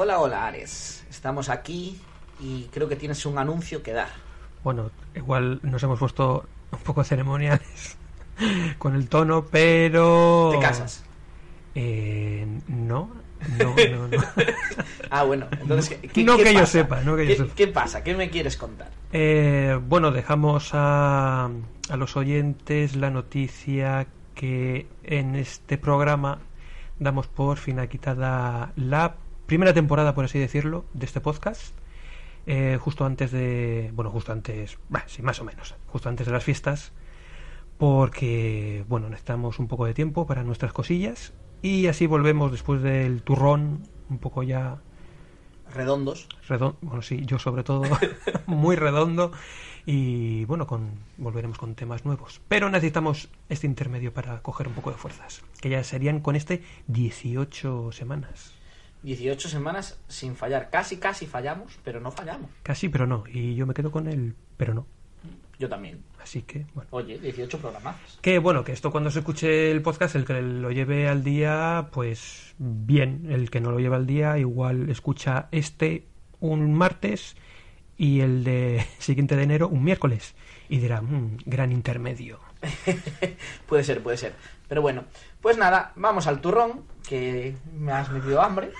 Hola, hola, Ares. Estamos aquí y creo que tienes un anuncio que dar. Bueno, igual nos hemos puesto un poco ceremoniales con el tono, pero... ¿Te casas? Eh, no, no, no, no. Ah, bueno. Entonces, ¿qué, No qué que yo sepa, no que yo ¿Qué, sepa. qué pasa? ¿Qué me quieres contar? Eh, bueno, dejamos a, a los oyentes la noticia que en este programa damos por finiquitada la primera temporada, por así decirlo, de este podcast. eh, justo antes de. Bueno, justo antes. bah, sí, más o menos. Justo antes de las fiestas. Porque, bueno, necesitamos un poco de tiempo para nuestras cosillas. Y así volvemos después del turrón, un poco ya Redondos. redondo, bueno, sí, yo sobre todo, muy redondo. Y bueno, con, volveremos con temas nuevos. Pero necesitamos este intermedio para coger un poco de fuerzas, que ya serían con este 18 semanas. 18 semanas sin fallar. Casi, casi fallamos, pero no fallamos. Casi, pero no. Y yo me quedo con el pero no. Yo también. Así que, bueno. Oye, 18 programas. Que bueno, que esto cuando se escuche el podcast, el que lo lleve al día, pues bien. El que no lo lleva al día, igual escucha este un martes y el de siguiente de enero un miércoles. Y dirá, "Mm, gran intermedio. puede ser, puede ser. Pero bueno, pues nada, vamos al turrón, que me has metido hambre.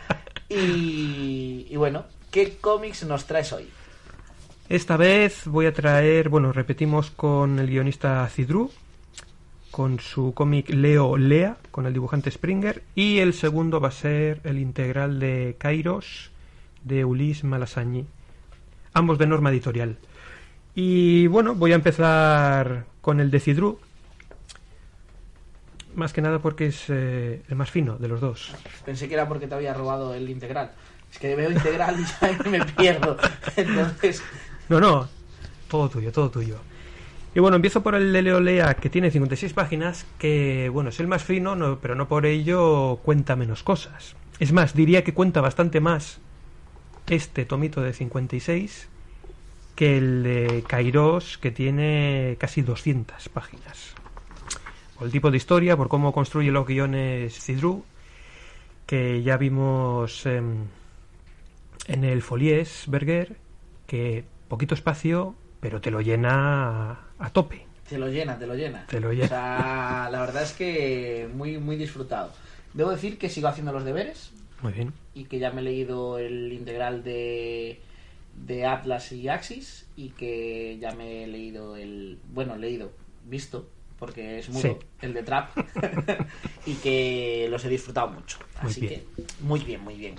y, y bueno, ¿qué cómics nos traes hoy? Esta vez voy a traer, bueno, repetimos con el guionista Cidru, con su cómic Leo Lea, con el dibujante Springer, y el segundo va a ser el integral de Kairos, de Ulis Malasañi, ambos de norma editorial. Y bueno, voy a empezar con el de Cidru, más que nada porque es eh, el más fino de los dos. Pensé que era porque te había robado el integral. Es que veo integral y ya me pierdo. Entonces, No, no, todo tuyo, todo tuyo. Y bueno, empiezo por el de Leo Lea, que tiene 56 páginas, que bueno, es el más fino, no- pero no por ello cuenta menos cosas. Es más, diría que cuenta bastante más este tomito de 56 que el de Kairos, que tiene casi 200 páginas. Por el tipo de historia, por cómo construye los guiones Cidru, que ya vimos em, en el Folies Berger, que poquito espacio, pero te lo llena a, a tope. te lo llena, te lo llena. Te lo llena. O sea, la verdad es que muy, muy disfrutado. Debo decir que sigo haciendo los deberes Muy bien. y que ya me he leído el integral de, de Atlas y Axis y que ya me he leído el. Bueno, leído, visto, porque es mudo, Sí. el de Trap, y que los he disfrutado mucho. Muy Así bien. que, muy bien, muy bien.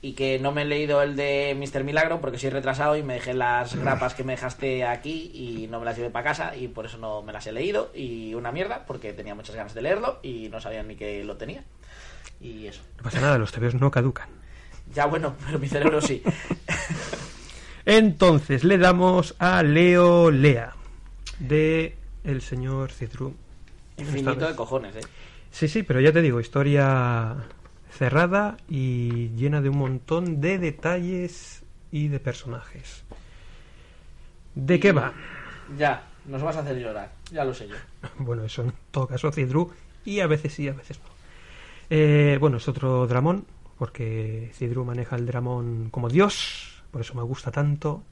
Y que no me he leído el de Mr. Milagro porque soy retrasado y me dejé las grapas que me dejaste aquí y no me las llevé para casa y por eso no me las he leído. Y una mierda porque tenía muchas ganas de leerlo y no sabía ni que lo tenía. Y eso. No pasa nada, los TVOs no caducan. Ya bueno, pero mi cerebro sí. Entonces le damos a Leo Lea, de el señor Cidru. Esta Infinito de cojones, ¿eh? Sí, sí, pero ya te digo, historia cerrada y llena de un montón de detalles y de personajes. ¿De qué va? Ya, nos vas a hacer llorar. Ya lo sé yo. Bueno, eso en todo caso Cidru y a veces sí, a veces no. Eh, bueno, es otro dramón, porque Cidru maneja el dramón como Dios, por eso me gusta tanto.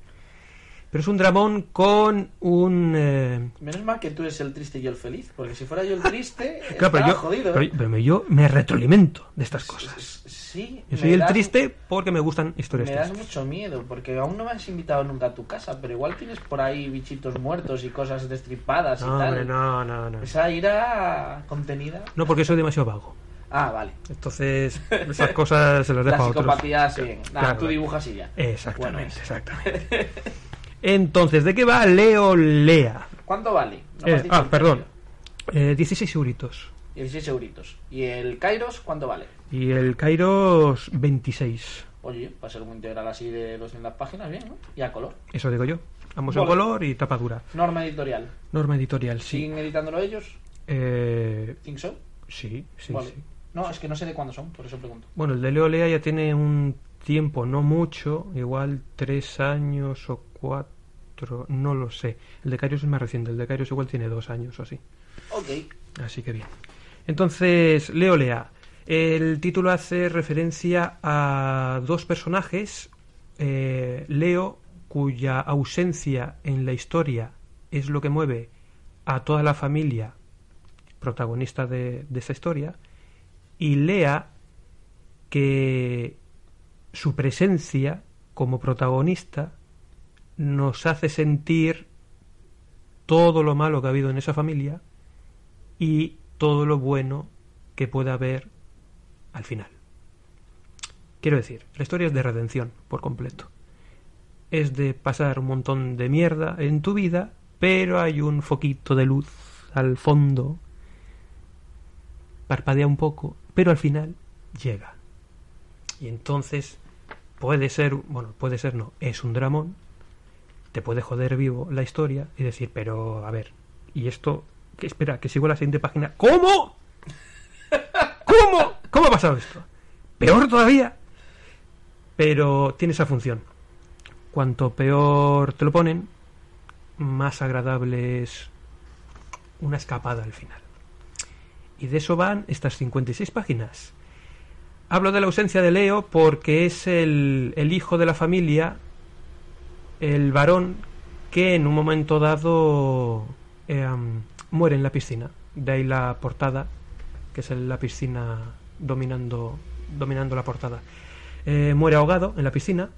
Pero es un dramón con un... eh, Menos mal que tú eres el triste y yo el feliz, porque si fuera yo el triste, Claro, pero yo, jodido. pero- ¿eh? pero yo me retroalimento de estas cosas. Sí, Yo soy el das- triste porque me gustan historias Me das tristes. mucho miedo, porque aún no me has invitado nunca a tu casa, pero igual tienes por ahí bichitos muertos y cosas destripadas y No, tal. hombre, no, no, no. Esa ira contenida. No, porque soy demasiado vago. Ah, vale. Entonces, esas cosas se las dejo a otros. sí. Nada, Claro. tú dibujas y ya. Exactamente, Bueno, exactamente. Entonces, ¿de qué va Leo Lea? ¿Cuánto vale? No Eh, ah, perdón. Eh, 16 euritos. 16 euritos. ¿Y el Kairos cuánto vale? Y el Kairos 26. Oye, va a ser un integral así de 200 páginas, bien, ¿no? Y a color. Eso digo yo. Ambos en Vale. color y tapa dura. Norma editorial. Norma editorial, sí. ¿Siguen editándolo ellos? Eh, ¿Think so? sí, sí, Vale. sí. No, es que no sé de cuándo son, por eso pregunto. Bueno, el de Leo Lea ya tiene un tiempo, no mucho, igual tres años o cuatro, no lo sé. El de Kairos es más reciente, el de Kairos igual tiene dos años o así. Ok. Así que bien. Entonces, Leo Lea. El título hace referencia a dos personajes. eh, Leo, cuya ausencia en la historia es lo que mueve a toda la familia protagonista de, de esta historia. Y Lea, que su presencia como protagonista nos hace sentir todo lo malo que ha habido en esa familia y todo lo bueno que pueda haber al final. Quiero decir, la historia es de redención por completo. Es de pasar un montón de mierda en tu vida, pero hay un foquito de luz al fondo, parpadea un poco, pero al final llega. Y entonces puede ser, bueno, puede ser no, es un dramón, te puede joder vivo la historia y decir, pero a ver, y esto, que espera, que sigo la siguiente página. ¿Cómo? ¿Cómo? ¿Cómo ha pasado esto? Peor todavía. Pero tiene esa función. Cuanto peor te lo ponen, más agradable es una escapada al final. Y de eso van estas 56 páginas. Hablo de la ausencia de Leo porque es el, el hijo de la familia, el varón que en un momento dado eh, muere en la piscina. De ahí la portada, que es la piscina dominando, dominando la portada. Eh, muere ahogado en la piscina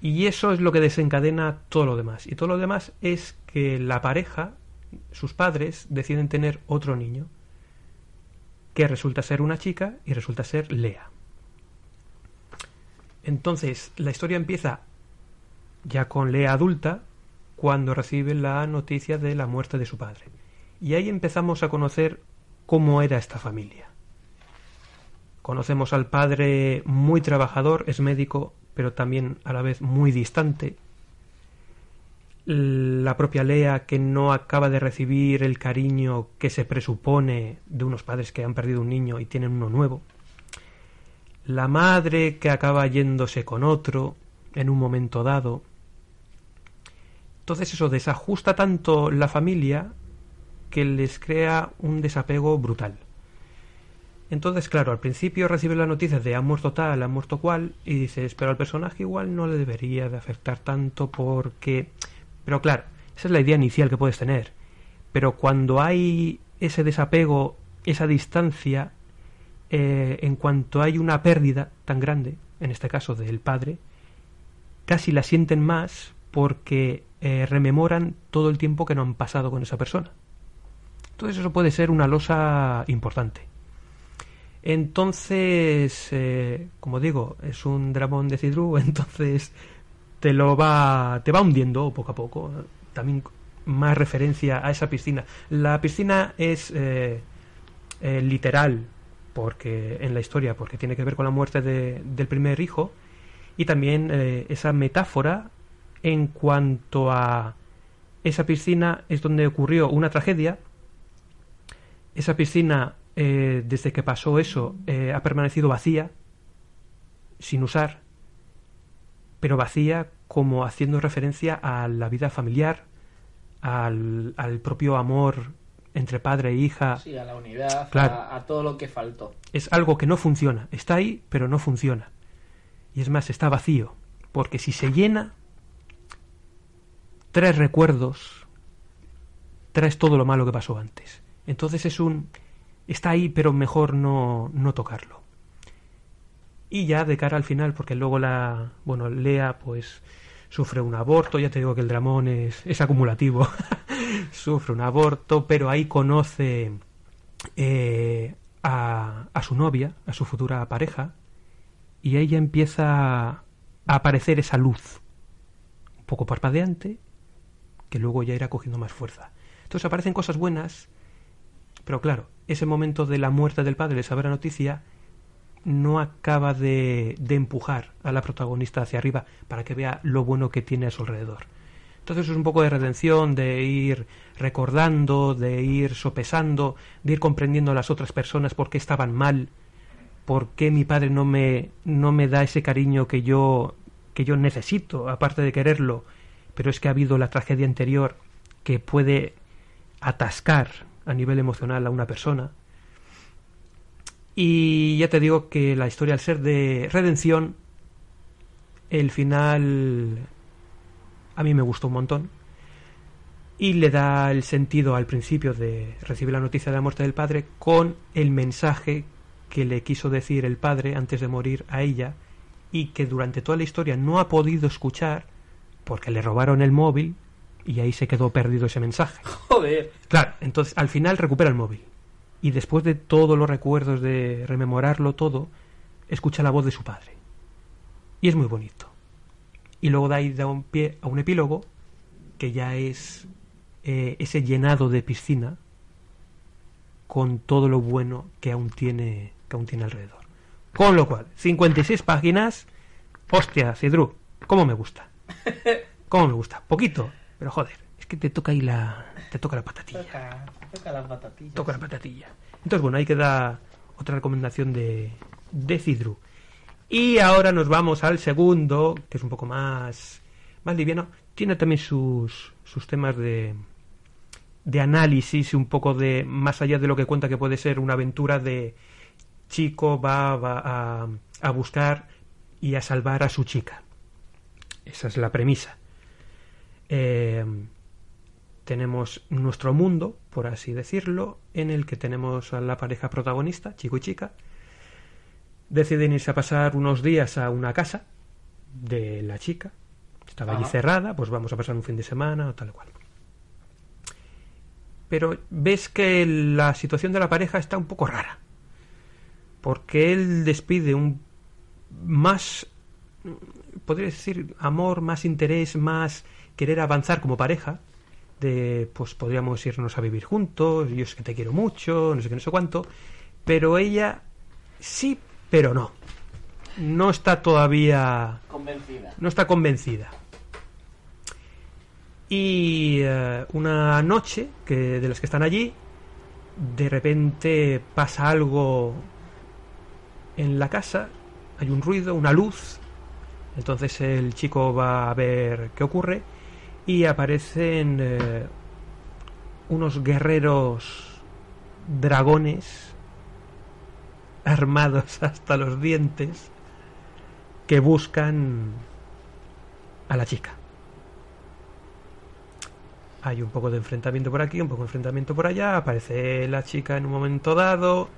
y eso es lo que desencadena todo lo demás. Y todo lo demás es que la pareja, sus padres, deciden tener otro niño, que resulta ser una chica y resulta ser Lea. Entonces, la historia empieza ya con Lea adulta, cuando recibe la noticia de la muerte de su padre. Y ahí empezamos a conocer cómo era esta familia. Conocemos al padre muy trabajador, es médico, pero también a la vez muy distante. La propia Lea que no acaba de recibir el cariño que se presupone de unos padres que han perdido un niño y tienen uno nuevo. La madre que acaba yéndose con otro en un momento dado. Entonces eso desajusta tanto la familia que les crea un desapego brutal. Entonces, claro, al principio recibes la noticia de ha muerto tal, ha muerto cual, y dices, pero al personaje igual no le debería de afectar tanto porque... Pero claro, esa es la idea inicial que puedes tener. Pero cuando hay ese desapego, esa distancia, eh, en cuanto hay una pérdida tan grande, en este caso del padre, casi la sienten más porque eh, rememoran todo el tiempo que no han pasado con esa persona. Entonces eso puede ser una losa importante. Entonces, eh, como digo, es un dramón de Cidru, entonces te lo va, te va hundiendo poco a poco. También más referencia a esa piscina. La piscina es eh, eh, literal, porque en la historia, porque tiene que ver con la muerte de- del primer hijo, y también eh, esa metáfora en cuanto a esa piscina es donde ocurrió una tragedia. Esa piscina, desde que pasó eso, ha permanecido vacía, sin usar, pero vacía como haciendo referencia a la vida familiar, al, al propio amor entre padre e hija. Sí, a la unidad, Claro. a, a todo lo que faltó. Es algo que no funciona. Está ahí, pero no funciona. Y es más, está vacío. Porque si se llena, traes recuerdos, traes todo lo malo que pasó antes. Entonces es un... Está ahí, pero mejor no, no tocarlo. Y ya de cara al final, porque luego la... Bueno, Lea pues sufre un aborto, ya te digo que el dramón es, es acumulativo. sufre un aborto, pero ahí conoce eh, a, a su novia, a su futura pareja, y ella empieza a aparecer esa luz, un poco parpadeante, que luego ya irá cogiendo más fuerza. Entonces aparecen cosas buenas, pero claro, ese momento de la muerte del padre, de saber la noticia, no acaba de, de empujar a la protagonista hacia arriba para que vea lo bueno que tiene a su alrededor. Entonces es un poco de redención, de ir recordando, de ir sopesando, de ir comprendiendo a las otras personas por qué estaban mal, por qué mi padre no me, no me da ese cariño que yo, que yo necesito, aparte de quererlo, pero es que ha habido la tragedia anterior que puede atascar a nivel emocional a una persona. Y ya te digo que la historia, al ser de redención, el final a mí me gustó un montón. Y le da el sentido al principio de recibir la noticia de la muerte del padre con el mensaje que le quiso decir el padre antes de morir a ella y que durante toda la historia no ha podido escuchar porque le robaron el móvil y ahí se quedó perdido ese mensaje. Joder. Claro, entonces al final recupera el móvil y después de todos los recuerdos de rememorarlo todo, escucha la voz de su padre. Y es muy bonito y luego da da un pie a un epílogo que ya es eh, ese llenado de piscina con todo lo bueno que aún tiene que aún tiene alrededor. Con lo cual, 56 páginas, hostia, Cidru, cómo me gusta. Cómo me gusta, poquito, pero joder, es que te toca ahí la te toca la patatilla. Toca, toca la patatilla. Toca la patatilla. Entonces, bueno, ahí queda otra recomendación de de Cidru. Y ahora nos vamos al segundo, que es un poco más, más liviano. Tiene también sus, sus temas de, de análisis, un poco de más allá de lo que cuenta que puede ser una aventura de chico va, va a, a buscar y a salvar a su chica. Esa es la premisa. Eh, tenemos nuestro mundo, por así decirlo, en el que tenemos a la pareja protagonista, chico y chica, deciden irse a pasar unos días a una casa de la chica. Estaba allí cerrada, pues vamos a pasar un fin de semana o tal cual. Pero ves que la situación de la pareja está un poco rara. Porque él despide un más, podría decir, amor, más interés, más querer avanzar como pareja. De, pues podríamos irnos a vivir juntos, yo es que te quiero mucho, no sé qué, no sé cuánto. Pero ella sí, pero no. No está todavía Convencida. no está convencida. Y eh, una noche que de las que están allí, de repente pasa algo en la casa, hay un ruido, una luz. Entonces el chico va a ver qué ocurre y aparecen eh, unos guerreros dragones armados hasta los dientes que buscan a la chica. Hay un poco de enfrentamiento por aquí, un poco de enfrentamiento por allá. Aparece la chica en un momento dado.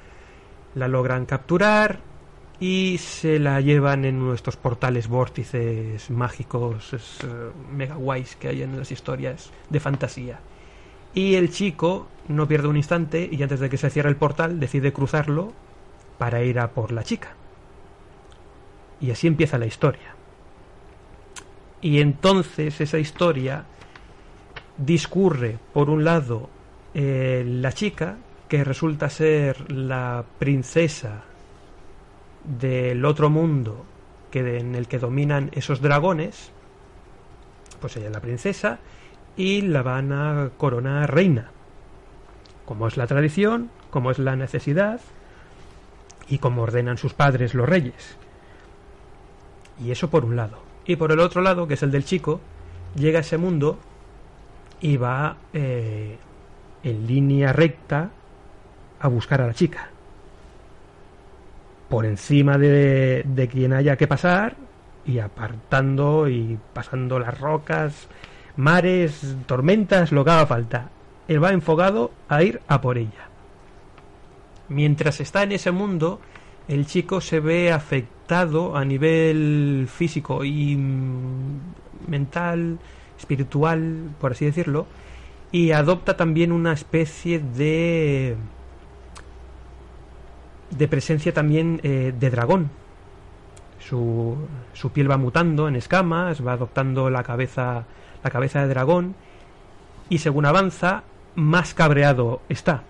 La logran capturar. Y se la llevan en nuestros portales vórtices mágicos, es, eh, mega guays que hay en las historias de fantasía. Y el chico no pierde un instante y antes de que se cierre el portal decide cruzarlo para ir a por la chica. Y así empieza la historia. Y entonces esa historia discurre, por un lado, eh, la chica, que resulta ser la princesa del otro mundo que en el que dominan esos dragones, pues ella es la princesa, y la van a coronar reina. Como es la tradición, como es la necesidad, y como ordenan sus padres los reyes. Y eso por un lado. Y por el otro lado, que es el del chico, llega a ese mundo y va eh, en línea recta a buscar a la chica. Por encima de, de quien haya que pasar y apartando y pasando las rocas, mares, tormentas, lo que haga falta. Él va enfocado a ir a por ella. Mientras está en ese mundo, el chico se ve afectado a nivel físico y mm, mental, espiritual, por así decirlo, y adopta también una especie de de presencia también eh, de dragón. Su, su piel va mutando en escamas, va adoptando la cabeza, la cabeza de dragón y según avanza, más cabreado está.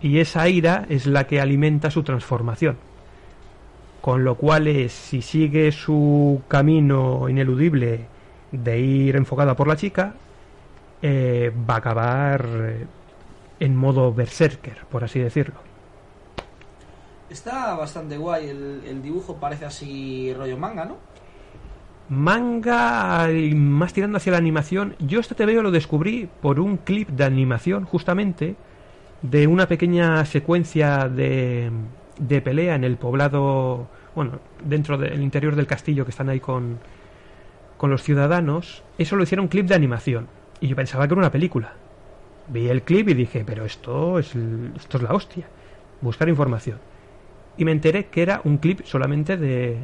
Y esa ira es la que alimenta su transformación. Con lo cual, es, si sigue su camino ineludible de ir enfocada por la chica, eh, va a acabar eh, en modo berserker, por así decirlo. Está bastante guay, el, el dibujo parece así rollo manga, ¿no? Manga más tirando hacia la animación. Yo este TVO lo descubrí por un clip de animación, justamente, de una pequeña secuencia de, de pelea en el poblado, bueno, dentro del interior del castillo que están ahí con, con los ciudadanos. Eso lo hicieron clip de animación. Y yo pensaba que era una película. Vi el clip y dije, pero esto es, esto es la hostia. Buscar información. Y me enteré que era un clip solamente de,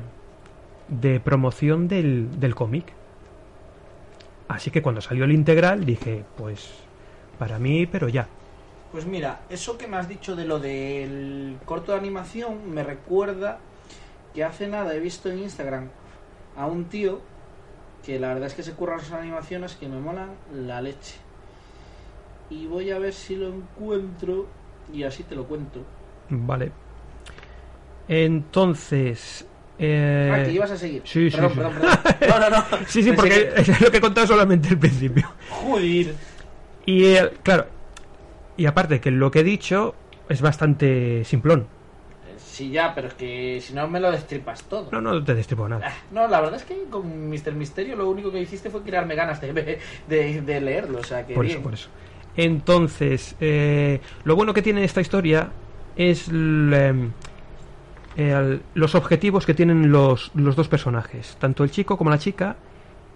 de promoción del, del cómic. Así que cuando salió el integral dije, pues para mí, pero ya. Pues mira, eso que me has dicho de lo del corto de animación me recuerda que hace nada he visto en Instagram a un tío que la verdad es que se curran sus animaciones que me molan la leche. Y voy a ver si lo encuentro y así te lo cuento. Vale. Entonces... eh, ah, que ibas a seguir. sí, sí, perdón, sí. perdón, perdón. No, no, no. Sí, sí, porque que- es lo que he contado solamente el principio. Joder. Y eh, claro, y aparte que lo que he dicho es bastante simplón. Sí, ya, pero es que si no me lo destripas todo. No, no te destripo nada. Ah, No, la verdad es que con Mr. Misterio lo único que hiciste fue crearme ganas de, de, de leerlo, o sea que Por bien. eso, por eso. Entonces, eh, lo bueno que tiene esta historia es el, los objetivos que tienen los, los dos personajes, tanto el chico como la chica,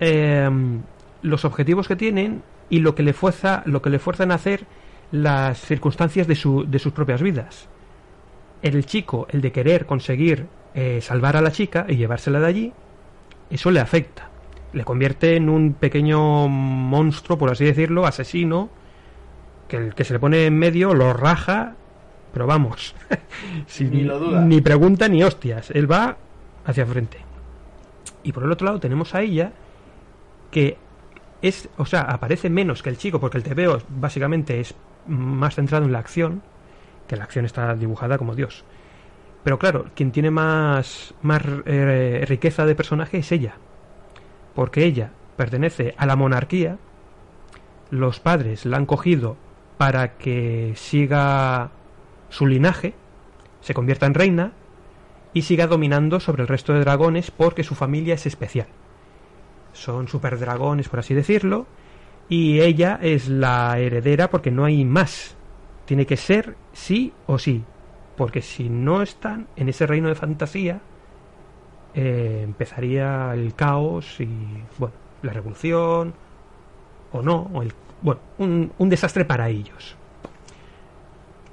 em, los objetivos que tienen y lo que le fuerza, lo que le fuerzan a hacer las circunstancias de, su, de sus propias vidas. El chico, el de querer conseguir eh, salvar a la chica y llevársela de allí, eso le afecta. Le convierte en un pequeño monstruo, por así decirlo, asesino, que el que se le pone en medio lo raja, pero vamos, sin- Ni lo duda. ni pregunta ni hostias, él va hacia frente. Y por el otro lado tenemos a ella, que es, o sea, aparece menos que el chico, porque el TVO básicamente es más centrado en la acción, que la acción está dibujada como Dios. Pero claro, quien tiene más, más eh, riqueza de personaje es ella. Porque ella pertenece a la monarquía, los padres la han cogido para que siga su linaje, se convierta en reina y siga dominando sobre el resto de dragones porque su familia es especial. Son superdragones, por así decirlo, y ella es la heredera porque no hay más. Tiene que ser sí o sí, porque si no están en ese reino de fantasía, eh, empezaría el caos y, bueno, la revolución, o no, o el, bueno, un, un desastre para ellos.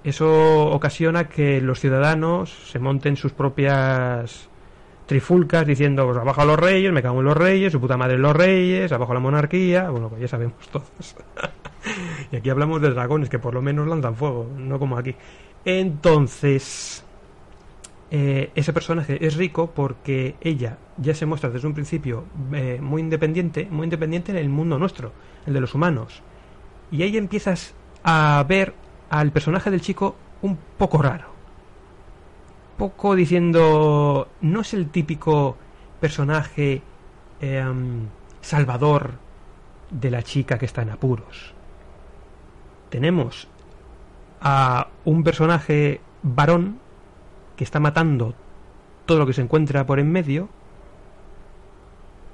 Eso ocasiona que los ciudadanos se monten sus propias trifulcas diciendo, pues abajo a los reyes, me cago en los reyes, su puta madre en los reyes, abajo la monarquía, bueno, pues ya sabemos todos. y aquí hablamos de dragones que por lo menos lanzan fuego, no como aquí. Entonces, eh, ese personaje es rico porque ella ya se muestra desde un principio eh, muy independiente, muy independiente en el mundo nuestro, el de los humanos. Y ahí empiezas a ver al personaje del chico un poco raro. Poco diciendo, no es el típico personaje em, salvador de la chica que está en apuros. Tenemos a un personaje varón que está matando todo lo que se encuentra por en medio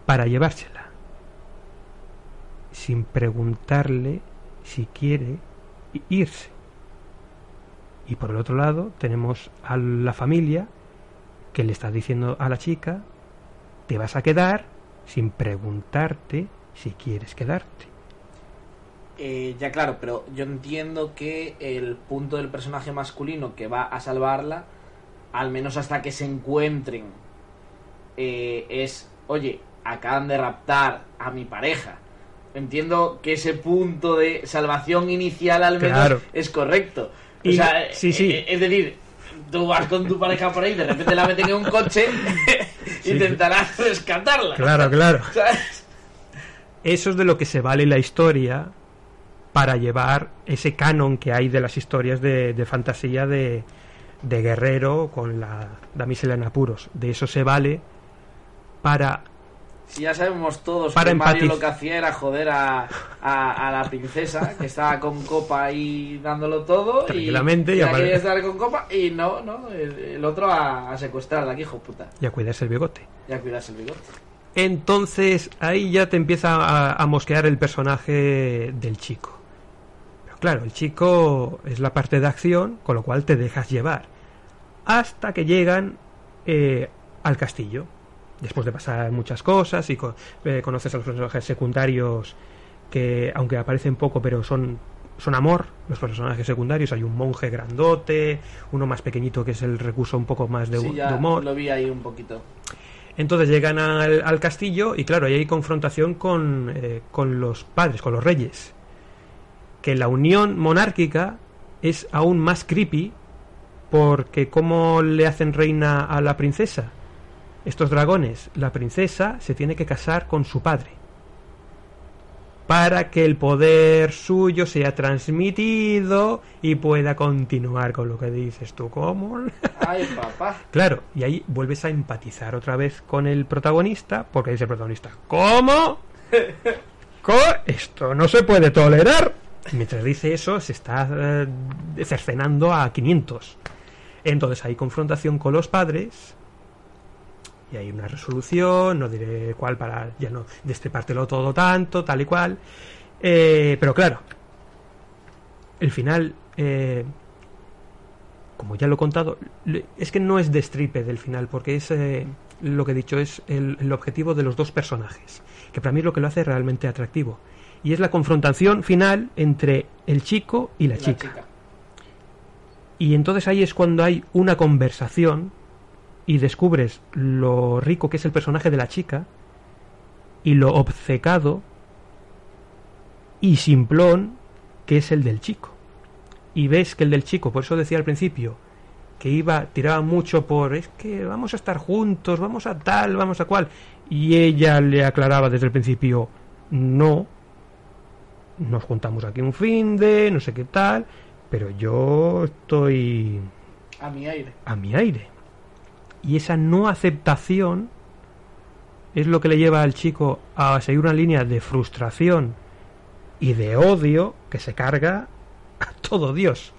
para llevársela sin preguntarle si quiere irse. Y por el otro lado tenemos a la familia que le está diciendo a la chica, te vas a quedar sin preguntarte si quieres quedarte. Eh, ya claro, pero yo entiendo que el punto del personaje masculino que va a salvarla, al menos hasta que se encuentren, eh, es, oye, acaban de raptar a mi pareja. Entiendo que ese punto de salvación inicial al menos Claro. es correcto. O sea, sí, sí. eh, es decir, tú vas con tu pareja por ahí, de repente la meten en un coche, intentarás rescatarla. Claro, claro. ¿Sabes? Eso es de lo que se vale la historia para llevar ese canon que hay de las historias de, de fantasía de, de guerrero con la damisela en apuros. De eso se vale para Si ya sabemos todos Para que Mario lo que hacía era joder a, a, a la princesa, que estaba con copa ahí dándolo todo. Tranquilamente, y, y quería estar con copa y no, no, el, el otro a, a secuestrarla, que hijo puta. ya cuidarse el bigote. Ya cuidarse el bigote. Entonces ahí ya te empieza a, a mosquear el personaje del chico. Pero claro, el chico es la parte de acción, con lo cual te dejas llevar. Hasta que llegan eh, al castillo. Después de pasar muchas cosas y eh, conoces a los personajes secundarios que, aunque aparecen poco, pero son, son amor, los personajes secundarios. Hay un monje grandote, uno más pequeñito que es el recurso un poco más de, sí, ya de humor. lo vi ahí un poquito. Entonces llegan al, al castillo y claro, ahí hay confrontación con, eh, con los padres, con los reyes. Que la unión monárquica es aún más creepy porque ¿cómo le hacen reina a la princesa? Estos dragones, la princesa se tiene que casar con su padre para que el poder suyo sea transmitido y pueda continuar con lo que dices tú. ¿Cómo? Ay, papá. Claro, y ahí vuelves a empatizar otra vez con el protagonista, porque dice el protagonista, ¿cómo? Esto no se puede tolerar. Y Mientras dice eso, se está eh, cercenando a 500. Entonces hay confrontación con los padres y hay una resolución, no diré cuál para ya no destripártelo todo tanto, tal y cual. Eh, pero claro, el final, eh, como ya lo he contado, es que no es destripe del final, porque es eh, lo que he dicho, es el, el objetivo de los dos personajes, que para mí es lo que lo hace realmente atractivo. Y es la confrontación final entre el chico y la, La chica. Y entonces ahí es cuando hay una conversación y descubres lo rico que es el personaje de la chica y lo obcecado y simplón que es el del chico. Y ves que el del chico, por eso decía al principio, que iba, tiraba mucho por, es que vamos a estar juntos, vamos a tal, vamos a cual. Y ella le aclaraba desde el principio, no, nos juntamos aquí un fin de, no sé qué tal, pero yo estoy A mi aire. a mi aire. Y esa no aceptación es lo que le lleva al chico a seguir una línea de frustración y de odio que se carga a todo Dios.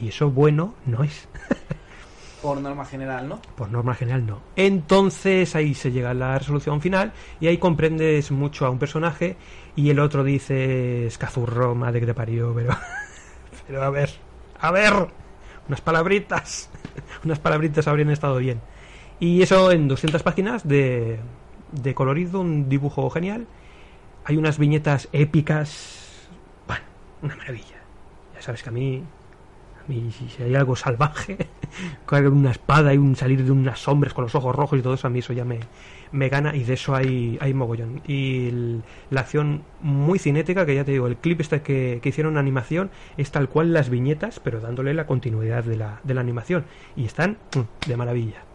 Y eso bueno no es. Por norma general, ¿no? Por norma general no. Entonces ahí se llega a la resolución final y ahí comprendes mucho a un personaje y el otro dice escazurro, madre que te parió, pero... pero a ver, a ver, unas palabritas, unas palabritas habrían estado bien. Y eso en 200 páginas de, de colorido, un dibujo genial. Hay unas viñetas épicas. Bueno, una maravilla. Ya sabes que a mí a mí, si hay algo salvaje, con una espada y un salir de unas sombras con los ojos rojos y todo eso, a mí eso ya me, me gana y de eso hay, hay mogollón. Y la acción muy cinética, que ya te digo, el clip este que, que hicieron en animación es tal cual las viñetas, pero dándole la continuidad de la, de la animación. Y están mm, de maravilla.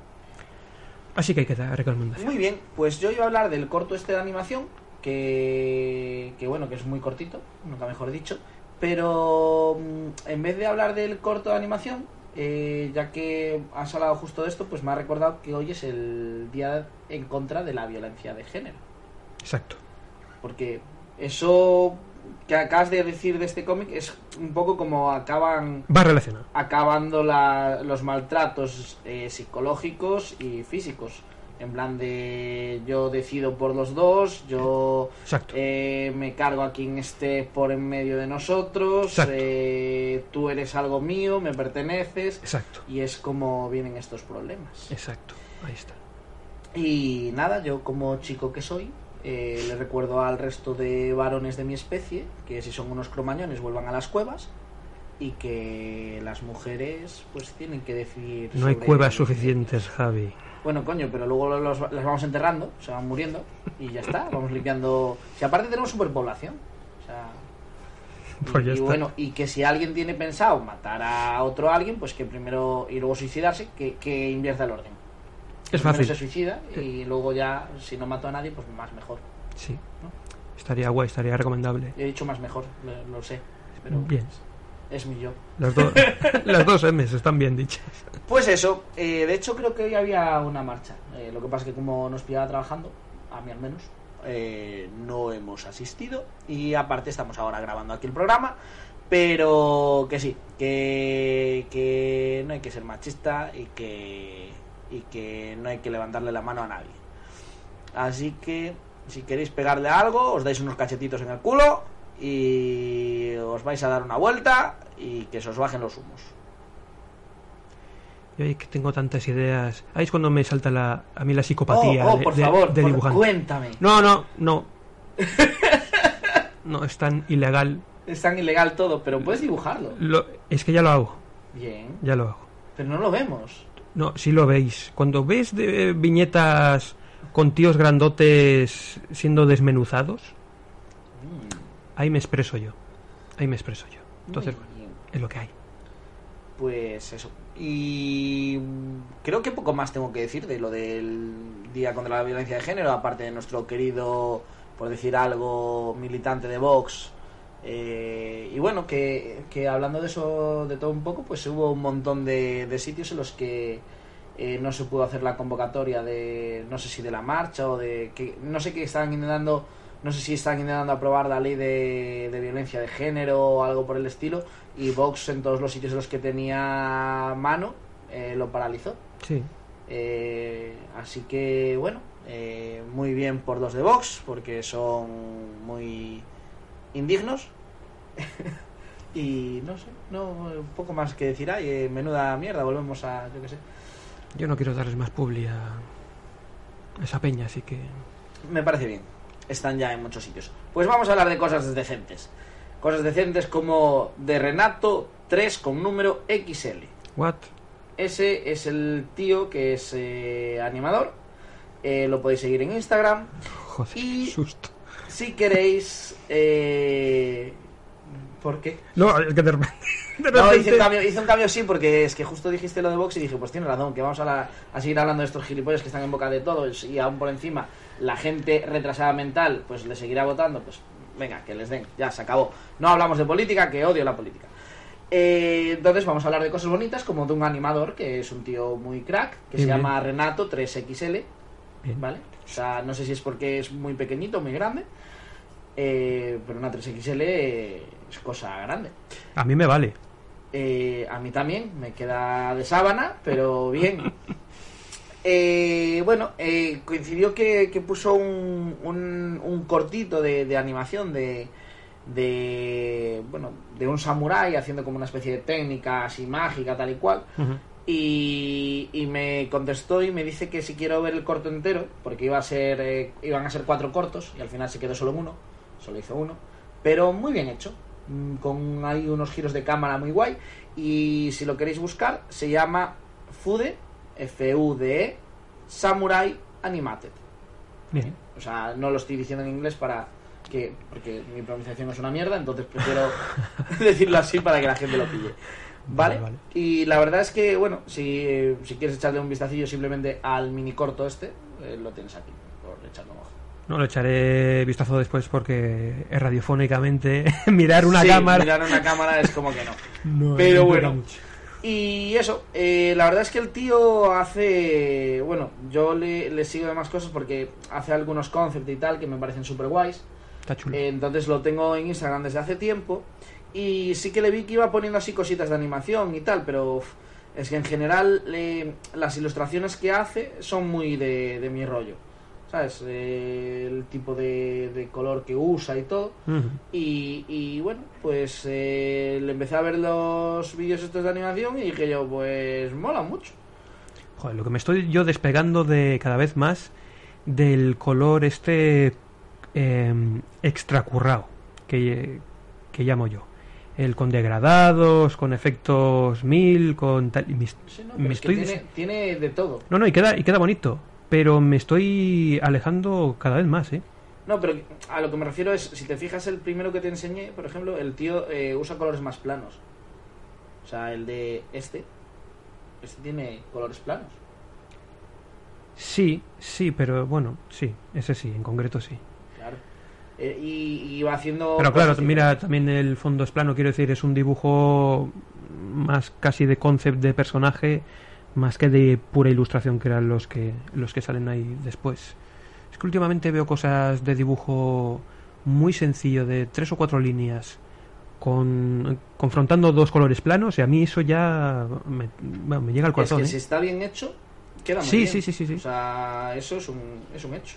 Así que hay que dar recomendación. Muy bien, pues yo iba a hablar del corto este de animación, que, que bueno, que es muy cortito, nunca mejor dicho, pero mm, en vez de hablar del corto de animación, eh, ya que has hablado justo de esto, pues me ha recordado que hoy es el día en contra de la violencia de género, Exacto. porque eso que acabas de decir de este cómic es un poco como acaban Va relacionado. acabando la- los maltratos eh, psicológicos y físicos. En plan de yo decido por los dos, yo eh, me cargo a quien esté por en medio de nosotros, eh, tú eres algo mío, me perteneces, Exacto. y es como vienen estos problemas. Exacto. Ahí está. Y nada, yo como chico que soy, eh, le recuerdo al resto de varones de mi especie que si son unos cromañones vuelvan a las cuevas y que las mujeres pues tienen que decidir. No hay cuevas suficientes, Javi. Bueno, coño, pero luego los, las vamos enterrando, se van muriendo y ya está, vamos limpiando. Si aparte tenemos superpoblación, o sea, Pues y bueno, y que si alguien tiene pensado matar a otro alguien, pues que primero y luego suicidarse, que, que invierta el orden. Es fácil. se suicida y luego ya, si no mato a nadie, pues más mejor. Sí. Estaría guay, estaría recomendable. He dicho más mejor, lo, lo sé, pero Bien. es mi yo. Las, do- las dos M's están bien dichas. Pues eso, eh, de hecho creo que hoy había una marcha. Eh, lo que pasa es que como nos pillaba trabajando, a mí al menos, eh, no hemos asistido. Y aparte estamos ahora grabando aquí el programa. Pero que sí, que, que no hay que ser machista y que, y que no hay que levantarle la mano a nadie. Así que si queréis pegarle algo, os dais unos cachetitos en el culo y os vais a dar una vuelta y que se os bajen los humos. Yo es que tengo tantas ideas. Ahí es cuando me salta la, a mí la psicopatía Oh, oh, por de- favor, de por- dibujante. cuéntame. No, no, no. No, es tan ilegal. Es tan ilegal todo, pero puedes dibujarlo. Lo- es que ya lo hago, Bien, ya lo hago. pero no lo vemos. No, sí lo veis. Cuando ves de viñetas con tíos grandotes siendo desmenuzados, ahí me expreso yo. Ahí me expreso yo. Entonces, bueno, es lo que hay. Pues eso. Y mm, creo que poco más tengo que decir de lo del Día contra la Violencia de Género, aparte de nuestro querido, por decir algo, militante de Vox. Eh, y bueno, que, que hablando de eso, de todo un poco, pues hubo un montón de, de sitios en los que eh, no se pudo hacer la convocatoria de, no sé si de la marcha o de, que no sé qué estaban intentando, no sé si están intentando aprobar la ley de, de violencia de género o algo por el estilo, y Vox en todos los sitios en los que tenía mano eh, lo paralizó. Sí. Eh, así que bueno, eh, muy bien por los de Vox, porque son muy indignos. y no sé, no, un poco más que decir, ay, eh, menuda mierda, volvemos a, yo qué sé. Yo no quiero darles más publi a a esa peña, así que... Me parece bien, están ya en muchos sitios. Pues vamos a hablar de cosas decentes. Cosas decentes como de Renato 3 con número XL. What? Ese es el tío que es eh, animador. Eh, lo podéis seguir en Instagram. Joder, Y- qué susto. Si queréis... Eh... ¿Por qué? No, es que de repente... de No, hice un, cambio, hice un cambio sí, porque es que justo dijiste lo de Vox y dije, pues tiene razón, que vamos a, la- a seguir hablando de estos gilipollas que están en boca de todos y aún por encima la gente retrasada mental, pues le seguirá votando, pues venga, que les den, ya se acabó. No hablamos de política, que odio la política. Eh, entonces vamos a hablar de cosas bonitas, como de un animador, que es un tío muy crack, que se llama Renato 3XL, Bien. ¿vale? O sea, no sé si es porque es muy pequeñito, muy grande, eh, pero una 3XL es cosa grande. A mí me vale. Eh, a mí también, me queda de sábana, pero bien. Eh, bueno, eh, coincidió que, que puso un, un, un cortito de, de animación de, de, bueno, de un samurái haciendo como una especie de técnica así mágica, tal y cual. Y, y me contestó y me dice que si quiero ver el corto entero, porque iba a ser, eh, iban a ser cuatro cortos y al final se quedó solo uno, solo hizo uno, pero muy bien hecho, mm, con ahí unos giros de cámara muy guay. Y si lo queréis buscar, se llama Fude, F-U-D-E, E, Samurai Animated. Bien. O sea, no lo estoy diciendo en inglés para que, porque mi pronunciación es una mierda, entonces prefiero decirlo así para que la gente lo pille. ¿Vale? Vale. Y la verdad es que, bueno, si, si quieres echarle un vistacillo simplemente al mini corto este, eh, lo tienes aquí, por echarle un ojo. No, lo echaré vistazo después porque es radiofónicamente mirar una Sí, cámara. Mirar una cámara es como que no. No, Pero no bueno. mucho. Y eso, eh, la verdad es que el tío hace. Bueno, yo le, le sigo de más cosas porque hace algunos concepts y tal que me parecen súper guays. Está chulo. Eh, entonces lo tengo en Instagram desde hace tiempo. Y sí que le vi que iba poniendo así cositas de animación y tal, pero es que en general le- las ilustraciones que hace son muy de, de mi rollo. ¿Sabes? Eh, el tipo de, de color que usa y todo. Y, y bueno, pues eh, le empecé a ver los vídeos estos de animación y dije yo, pues mola mucho. Joder, lo que me estoy yo despegando de cada vez más del color este eh, extracurrado que, que llamo yo. El con degradados, con efectos mil, con tal. y me, Sí, no, me estoy tiene, tiene de todo. No, no, y queda, y queda bonito. Pero me estoy alejando cada vez más, ¿eh? No, pero a lo que me refiero es, si te fijas el primero que te enseñé, por ejemplo, el tío eh, usa colores más planos. O sea, el de este, este tiene colores planos. Sí, sí, pero bueno, sí, ese sí, en concreto sí. Eh, y, y va haciendo... Pero claro, cosas mira, también el fondo es plano, quiero decir, es un dibujo más casi de concept de personaje, más que de pura ilustración que eran los que los que salen ahí después. Es que últimamente veo cosas de dibujo muy sencillo, de tres o cuatro líneas, con confrontando dos colores planos, y a mí eso ya me, bueno, me llega al Es corazón. que ¿eh? si está bien hecho, queda muy Sí, bien. sí, sí, sí, sí. O sea, eso es un, es un hecho.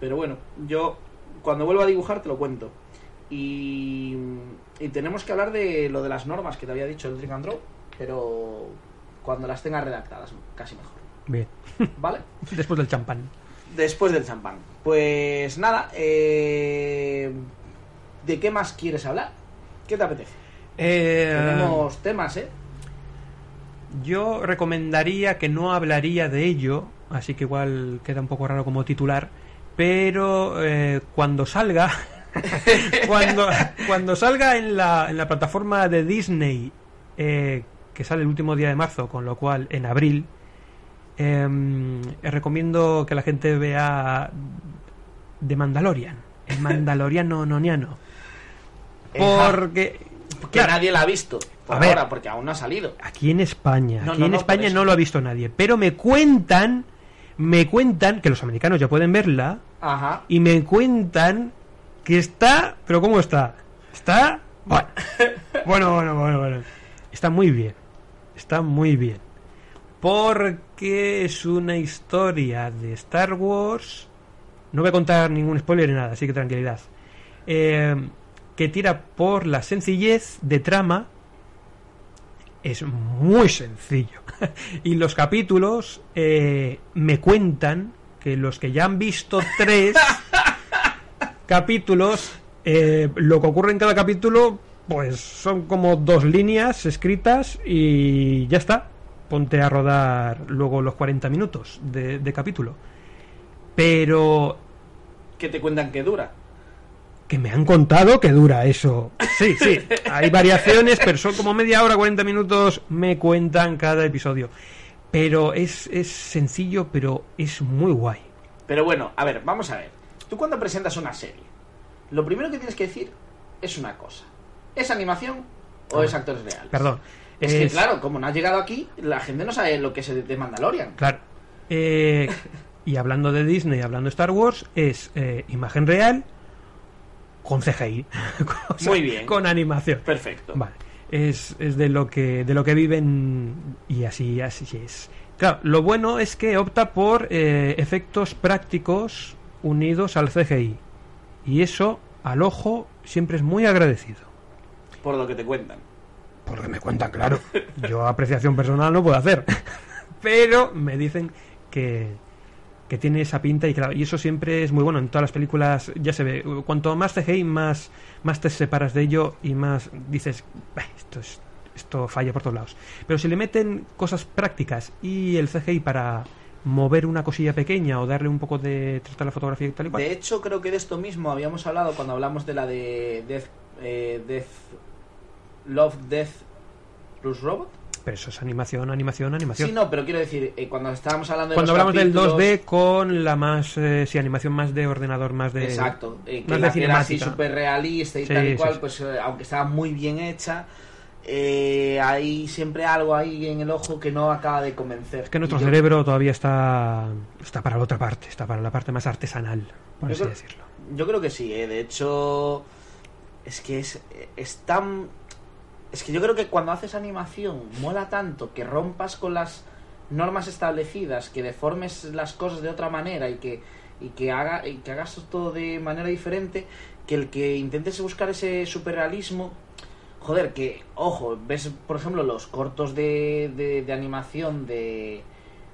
Pero bueno, yo cuando vuelva a dibujar te lo cuento. Y, y tenemos que hablar de lo de las normas que te había dicho el Drink and Draw, pero cuando las tengas redactadas, casi mejor. Bien, ¿Vale? después del champán. Después del champán. Pues nada, eh, ¿de qué más quieres hablar? ¿Qué te apetece? Eh, Tenemos temas, ¿eh? Yo recomendaría que no hablaría de ello, así que igual queda un poco raro como titular, pero eh, cuando salga, cuando, cuando salga en la, en la plataforma de Disney, eh, que sale el último día de marzo, con lo cual en abril, em, recomiendo que la gente vea The Mandalorian, el Mandaloriano noniano, porque... Que claro, nadie la ha visto. Por A ver. ahora, porque aún no ha salido. Aquí en España, No, aquí no, en no, España no lo ha visto nadie, pero me cuentan, me cuentan que los americanos ya pueden verla Ajá. y me cuentan que está, pero ¿cómo está? Está bueno, bueno, bueno, bueno, bueno. Está muy bien, está muy bien, porque es una historia de Star Wars. No voy a contar ningún spoiler ni nada, así que tranquilidad. Eh, que tira por la sencillez de trama es muy sencillo. y los capítulos eh, me cuentan que los que ya han visto tres capítulos, eh, lo que ocurre en cada capítulo, pues son como dos líneas escritas y ya está. Ponte a rodar luego los 40 minutos de, de capítulo. Pero Que te cuentan que dura. que me han contado que dura eso. Sí, sí, hay variaciones, pero son como media hora, 40 minutos, me cuentan cada episodio. Pero es, es sencillo, pero es muy guay. Pero bueno, a ver, vamos a ver. Tú cuando presentas una serie, lo primero que tienes que decir es una cosa. ¿Es animación o Ah, es actores reales? Perdón. Es, que claro, como no has llegado aquí, la gente no sabe lo que es de Mandalorian. Claro. Eh, y hablando de Disney, hablando de Star Wars, es eh, imagen real con CGI. O sea, Muy bien. Con animación. Perfecto. Vale. Es, es de lo que de lo que viven y así así es. Claro, lo bueno es que opta por eh, efectos prácticos unidos al CGI. Y eso al ojo siempre es muy agradecido. Por lo que te cuentan. Por lo que me cuentan, claro. Yo apreciación personal no puedo hacer. Pero me dicen que, que tiene esa pinta y claro, y eso siempre es muy bueno. En todas las películas ya se ve. Cuanto más CGI, más, más te separas de ello y más dices, "Bah, esto, es, esto falla por todos lados. Pero si le meten cosas prácticas y el CGI para mover una cosilla pequeña o darle un poco de tratar la fotografía y tal y cual. De hecho, creo que de esto mismo habíamos hablado cuando hablamos de la de Death, eh, Death Love, Death plus Robot. Pero eso es animación, animación, animación. Sí, no, pero quiero decir, eh, cuando estábamos hablando de Cuando los hablamos del capítulos- 2D con la más, eh, sí, animación más de ordenador, más de... Exacto, eh, que más la de que era así súper realista y Sí, tal y cual, sí. pues eh, aunque estaba muy bien hecha, eh, hay siempre algo ahí en el ojo que no acaba de convencer. Es que nuestro yo- cerebro todavía está, está para la otra parte, está para la parte más artesanal, por Yo así creo- decirlo. Yo creo que sí, eh, de hecho, es que es, es tan... Es que yo creo que cuando haces animación mola tanto que rompas con las normas establecidas, que deformes las cosas de otra manera y que, y que, haga, y que hagas todo de manera diferente, que el que intentes buscar ese superrealismo, joder, que, ojo, ves, por ejemplo, los cortos de, de, de animación de,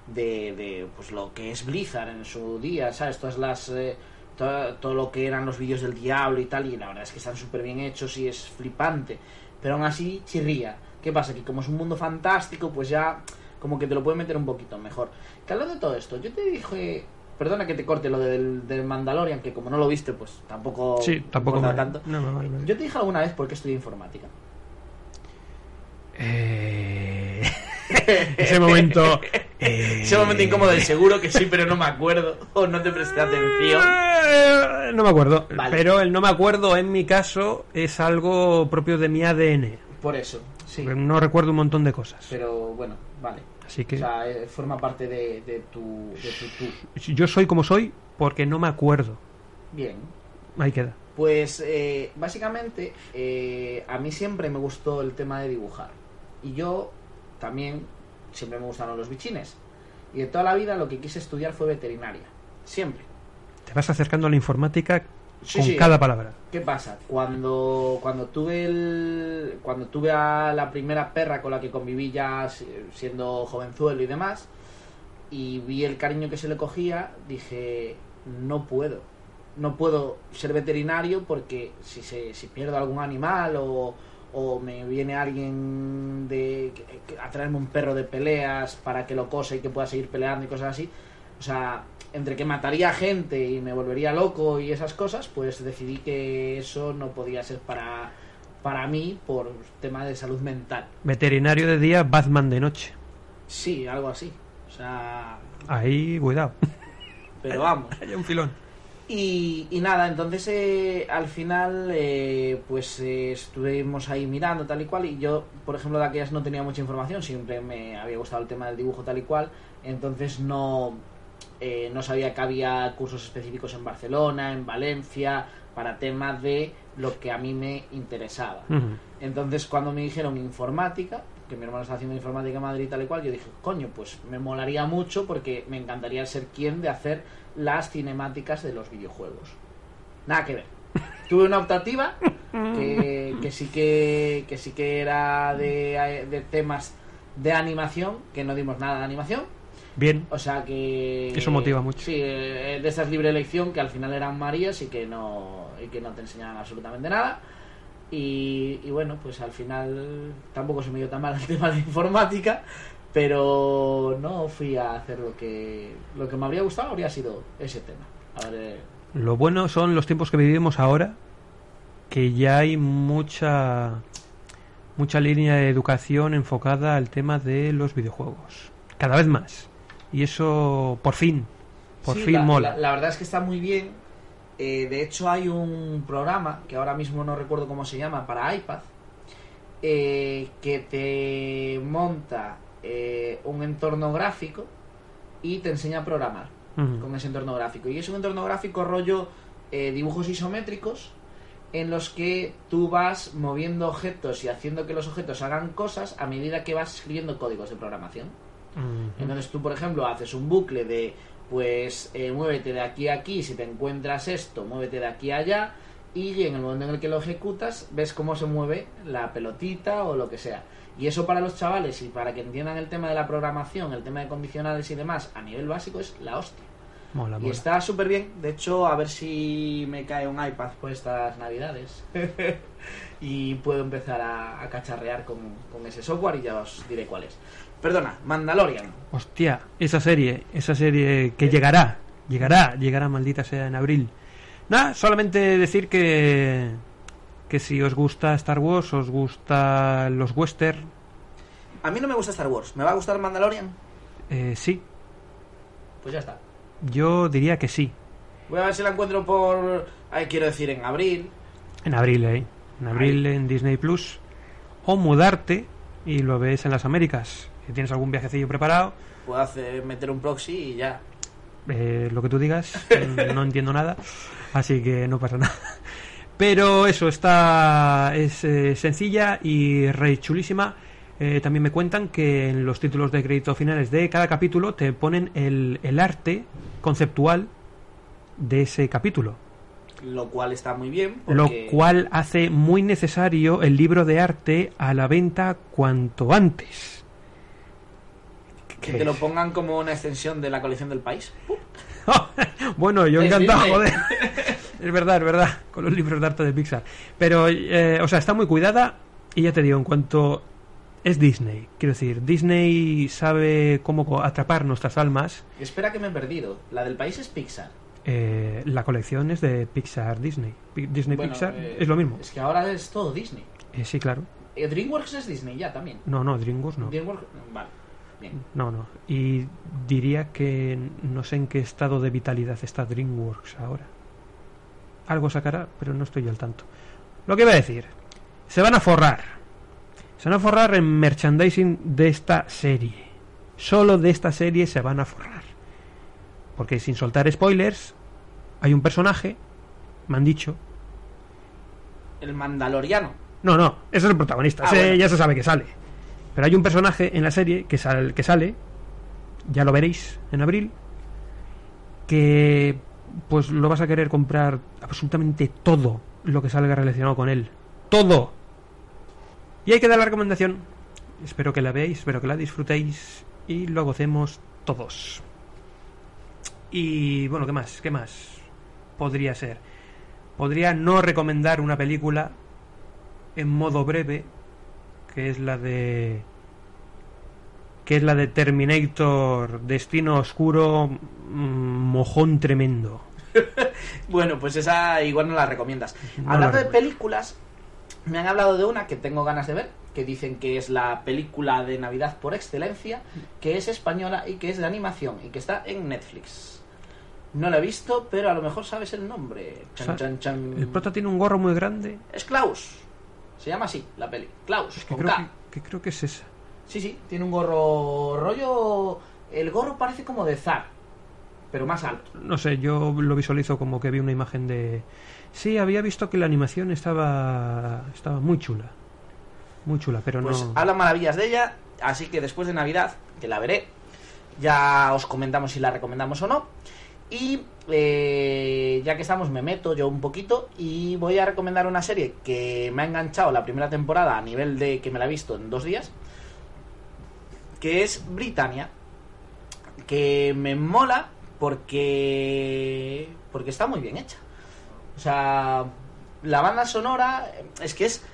de, de, pues lo que es Blizzard en su día, ¿sabes? Todas las... eh, todo, todo lo que eran los vídeos del diablo y tal, y la verdad es que están súper bien hechos y es flipante. Pero aún así chirría. ¿Qué pasa? Que como es un mundo fantástico, pues ya como que te lo puede meter un poquito mejor. Que hablando de todo esto, yo te dije perdona que te corte lo del, del Mandalorian, que como no lo viste, pues tampoco, Sí, tampoco me- tanto. no vale, vale. Yo te dije alguna vez por qué estudié informática. Eh, Ese momento. eh, Ese momento incómodo del seguro que sí, pero no me acuerdo. O no te presté atención. Eh, No me acuerdo. Vale. Pero el no me acuerdo en mi caso es algo propio de mi ADN. Por eso, sí. No recuerdo un montón de cosas. Pero bueno, vale. Así que O sea, eh, forma parte de, de tu, de tu tú. yo soy como soy porque no me acuerdo. Bien. Ahí queda. Pues eh, básicamente eh, a mí siempre me gustó el tema de dibujar. Y yo también siempre me gustaron los bichines. Y de toda la vida lo que quise estudiar fue veterinaria. Siempre. Te vas acercando a la informática Sí, con sí. cada palabra. ¿Qué pasa? Cuando, cuando tuve el, cuando tuve a la primera perra con la que conviví ya si- siendo jovenzuelo y demás, y vi el cariño que se le cogía, dije, no puedo. No puedo ser veterinario porque si, se, si pierdo algún animal o, o me viene alguien de a traerme un perro de peleas para que lo cose y que pueda seguir peleando y cosas así, o sea, entre que mataría gente y me volvería loco y esas cosas, pues decidí que eso no podía ser para, para mí por tema de salud mental. Veterinario de día, Batman de noche. Sí, algo así. O sea, Ahí, cuidado. pero vamos. Hay un filón. Y, y nada, entonces eh, al final eh, pues eh, estuvimos ahí mirando tal y cual. Y yo, por ejemplo, de aquellas no tenía mucha información, siempre me había gustado el tema del dibujo tal y cual, entonces no, eh, no sabía que había cursos específicos en Barcelona, en Valencia, para temas de lo que a mí me interesaba. Entonces, cuando me dijeron informática, que mi hermano está haciendo informática en Madrid y tal y cual, yo dije, coño, pues me molaría mucho porque me encantaría ser quien de hacer las cinemáticas de los videojuegos. Nada que ver. Tuve una optativa que, que sí que, que sí que era de, de temas de animación, que no dimos nada de animación. Bien. O sea que. Eso motiva mucho. Sí, eh, de esas libre elección que al final eran Marías y que no, y que no te enseñaban absolutamente nada. Y, y bueno, pues al final tampoco se me dio tan mal el tema de informática, pero no fui a hacer lo que, lo que me habría gustado, habría sido ese tema. A ver, Lo bueno son los tiempos que vivimos ahora, que ya hay mucha mucha línea de educación enfocada al tema de los videojuegos. Cada vez más. Y eso, por fin, por Sí, fin la, mola. La, la verdad es que está muy bien. Eh, de hecho, hay un programa que ahora mismo no recuerdo cómo se llama para iPad eh, que te monta eh, un entorno gráfico y te enseña a programar con ese entorno gráfico. Y es un entorno gráfico rollo eh, dibujos isométricos en los que tú vas moviendo objetos y haciendo que los objetos hagan cosas a medida que vas escribiendo códigos de programación. Entonces tú, por ejemplo, haces un bucle de, pues, eh, muévete de aquí a aquí, si te encuentras esto, muévete de aquí a allá, y en el momento en el que lo ejecutas, ves cómo se mueve la pelotita o lo que sea. Y eso para los chavales y para que entiendan el tema de la programación, el tema de condicionales y demás, a nivel básico es la hostia. Mola, Y está súper bien. De hecho, a ver si me cae un iPad por estas navidades. y puedo empezar a, a cacharrear con, con ese software y ya os diré cuál es. Perdona, Mandalorian. Hostia, esa serie, esa serie que llegará, llegará, llegará maldita sea en abril. Nada, solamente decir que que si os gusta Star Wars, os gusta los western, A mí no me gusta Star Wars. ¿Me va a gustar Mandalorian? eh, sí, Pues ya está. yo diría que sí. Voy a ver si la encuentro por... Ay, quiero decir, en abril. En abril, ¿eh? En abril en Disney Plus. O mudarte y lo ves en las Américas. Si tienes algún viajecillo preparado, Puedo hacer, meter un proxy y ya. eh, lo que tú digas, no entiendo nada, así que no pasa nada. Pero eso, está es eh, sencilla y re chulísima. Eh, también me cuentan que en los títulos de crédito finales de cada capítulo te ponen el, el arte conceptual de ese capítulo. Lo cual está muy bien. Lo cual hace muy necesario el libro de arte a la venta cuanto antes. Que te lo pongan como una extensión de la colección del país. bueno, yo encantado, joder. es verdad, es verdad, con los libros de arte de Pixar. Pero, eh, o sea, está muy cuidada y ya te digo, en cuanto es Disney. Quiero decir, Disney sabe cómo atrapar nuestras almas. Espera que me he perdido. La del país es Pixar. Eh, la colección es de Pixar Disney. Disney Bueno, Pixar eh, es lo mismo. Es que ahora es todo Disney. Eh, sí, claro. Eh, DreamWorks es Disney ya también. No, no, DreamWorks no. DreamWorks, vale. Bien. No, no. Y diría que no sé en qué estado de vitalidad está DreamWorks ahora. Algo sacará, pero no estoy al tanto. Lo que iba a decir, se van a forrar. Se van a forrar en merchandising de esta serie. Solo de esta serie se van a forrar. Porque sin soltar spoilers, hay un personaje, me han dicho. El Mandaloriano. No, no, ese es el protagonista, Ah, ese bueno. ya se sabe que sale. Pero hay un personaje en la serie que, sal- que sale, ya lo veréis en abril, que pues lo vas a querer comprar absolutamente todo lo que salga relacionado con él. Todo. Y hay que dar la recomendación. Espero que la veáis, espero que la disfrutéis y lo gocemos todos. Y bueno, ¿qué más? ¿Qué más podría ser? Podría no recomendar una película en modo breve, que es la de que es la de Terminator Destino Oscuro mm, mojón tremendo. Bueno, pues esa igual no la recomiendas. No Hablando la de películas, me han hablado de una que tengo ganas de ver, que dicen que es la película de Navidad por excelencia, que es española y que es de animación y que está en Netflix. No la he visto, pero a lo mejor sabes el nombre. Chan, Sa- chan, chan. El prota tiene un gorro muy grande. Es Klaus. Se llama así, la peli. Klaus, Que con creo K. que, que creo que es esa. Sí, sí, tiene un gorro rollo... El gorro parece como de zar, pero más alto. No sé, yo lo visualizo como que vi una imagen de. Sí, había visto que la animación estaba estaba muy chula, muy chula, pero Pues no. hablan maravillas de ella, así que después de Navidad, que la veré, ya os comentamos si la recomendamos o no. Y eh, ya que estamos, me meto yo un poquito y voy a recomendar una serie que me ha enganchado la primera temporada a nivel de que me la he visto en dos días, que es Britannia, que me mola porque porque está muy bien hecha. O sea, la banda sonora es que es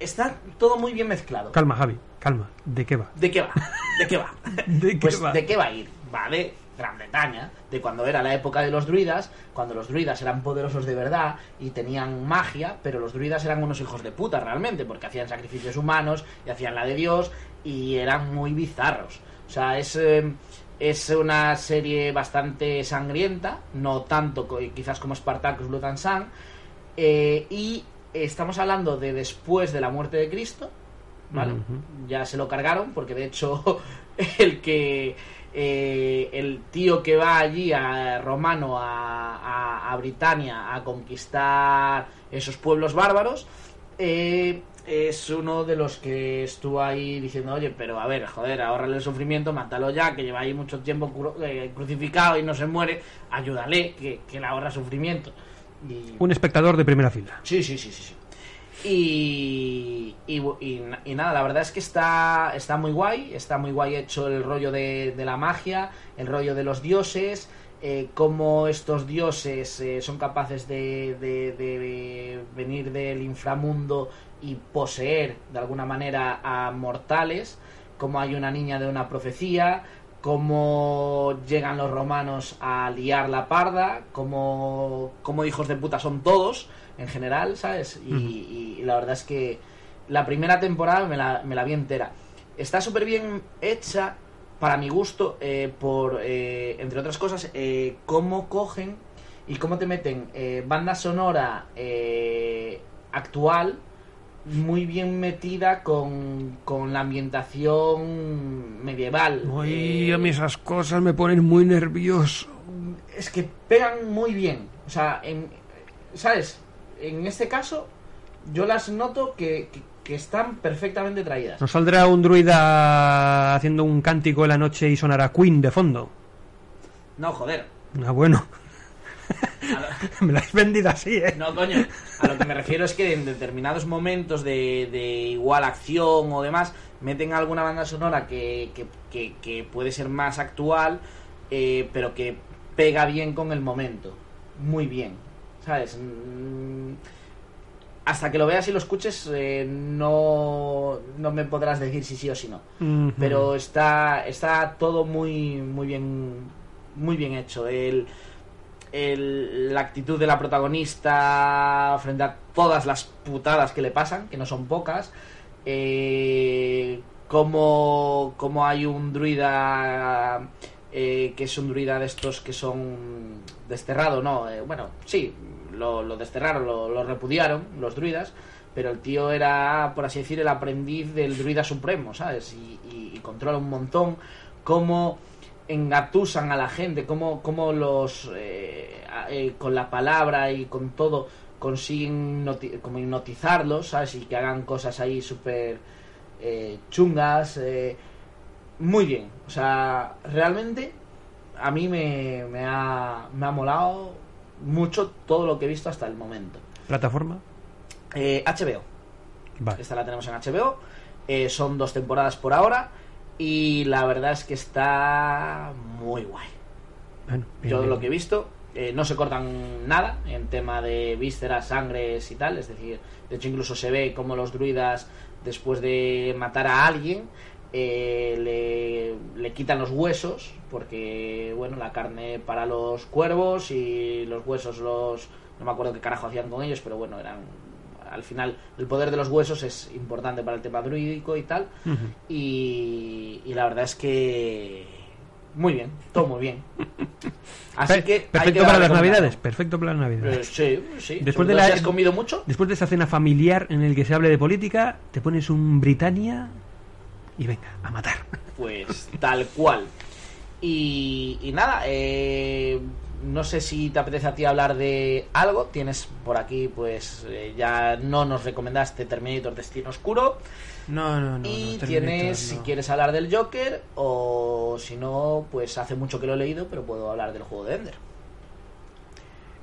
está todo muy bien mezclado. Calma, Javi, calma. ¿De qué va? ¿De qué va? ¿De qué va? ¿De qué pues va? ¿de qué va a ir? Va de Gran Bretaña, de cuando era la época de los druidas, cuando los druidas eran poderosos de verdad y tenían magia, pero los druidas eran unos hijos de puta realmente, porque hacían sacrificios humanos y hacían la de Dios y eran muy bizarros. O sea, es, eh, es una serie bastante sangrienta, no tanto quizás como Spartacus Blood and Sun, eh, y estamos hablando de después de la muerte de Cristo, ¿vale? Ya se lo cargaron, porque de hecho el que eh, el tío que va allí a romano a, a, a Britania a conquistar esos pueblos bárbaros eh, es uno de los que estuvo ahí diciendo oye pero a ver joder ahorrale el sufrimiento mátalo ya que lleva ahí mucho tiempo cru- eh, crucificado y no se muere ayúdale que, que le ahorra sufrimiento y, Un espectador de primera fila. Sí, sí, sí, sí. sí. Y, y, y nada, la verdad es que está, está muy guay, está muy guay hecho el rollo de, de la magia, el rollo de los dioses, eh, cómo estos dioses eh, son capaces de, de- de venir del inframundo y poseer de alguna manera a mortales, como hay una niña de una profecía, cómo llegan los romanos a liar la parda, cómo, cómo hijos de puta son todos en general, ¿sabes? Y, y- y la verdad es que la primera temporada me la, me la vi entera. Está súper bien hecha, para mi gusto, eh, por, eh, entre otras cosas, eh, cómo cogen y cómo te meten banda sonora actual muy bien metida con, con la ambientación medieval. Uy, Eh, a mí esas cosas me ponen muy nervioso. es que pegan muy bien. O sea, en, ¿sabes? En este caso, yo las noto que, que- que están perfectamente traídas. Nos saldrá un druida haciendo un cántico en la noche y sonará Queen de fondo. No, joder. Ah, bueno, Lo- me la has vendido así, ¿eh? no, coño. A lo que me refiero es que en determinados momentos de, de igual acción o demás, meten alguna banda sonora que, que- que- que puede ser más actual, eh, pero que pega bien con el momento. Muy bien. ¿Sabes? Mm, hasta que lo veas y lo escuches eh, no, no me podrás decir si sí o si no. Pero está, está todo muy, muy bien muy bien hecho. El, el- la actitud de la protagonista frente a todas las putadas que le pasan, que no son pocas. Eh, como, como hay un druida eh, que es un druida de estos que son desterrado, no, eh, bueno, sí, lo, desterraron, lo, lo repudiaron los druidas, pero el tío era, por así decir, el aprendiz del druida supremo, ¿sabes? Y, y- y controla un montón cómo engatusan a la gente, cómo, cómo los, eh, eh, con la palabra y con todo, consiguen noti- como hipnotizarlos, ¿sabes? Y que hagan cosas ahí súper eh, chungas. eh, muy bien. O sea, realmente a mí me, me, ha, me ha molado mucho todo lo que he visto hasta el momento. ¿Plataforma? Eh, HBO. Vale. Esta la tenemos en HBO. Eh, son dos temporadas por ahora. Y la verdad es que está muy guay. Bueno, bien, Yo bien. lo que he visto, eh, no se cortan nada en tema de vísceras, sangres y tal. Es decir, de hecho incluso se ve como los druidas, después de matar a alguien, eh, le, le quitan los huesos, porque, bueno, la carne para los cuervos y los huesos los... No me acuerdo qué carajo hacían con ellos, pero bueno, eran... Al final, el poder de los huesos es importante para el tema druídico y tal. Y, y la verdad es que muy bien, todo muy bien. Así que perfecto que para las navidades, perfecto para las navidades. Eh, sí, sí. Después de la- si has comido mucho, Después de esa cena familiar en el que se hable de política, te pones un Britannia y venga, a matar. pues tal cual. Y, y nada, eh, no sé si te apetece a ti hablar de algo. Tienes por aquí, pues eh, ya no nos recomendaste Terminator Destino Oscuro. No, no, no. y no, tienes, si quieres hablar del Joker, o si no, pues hace mucho que lo he leído, pero puedo hablar del juego de Ender.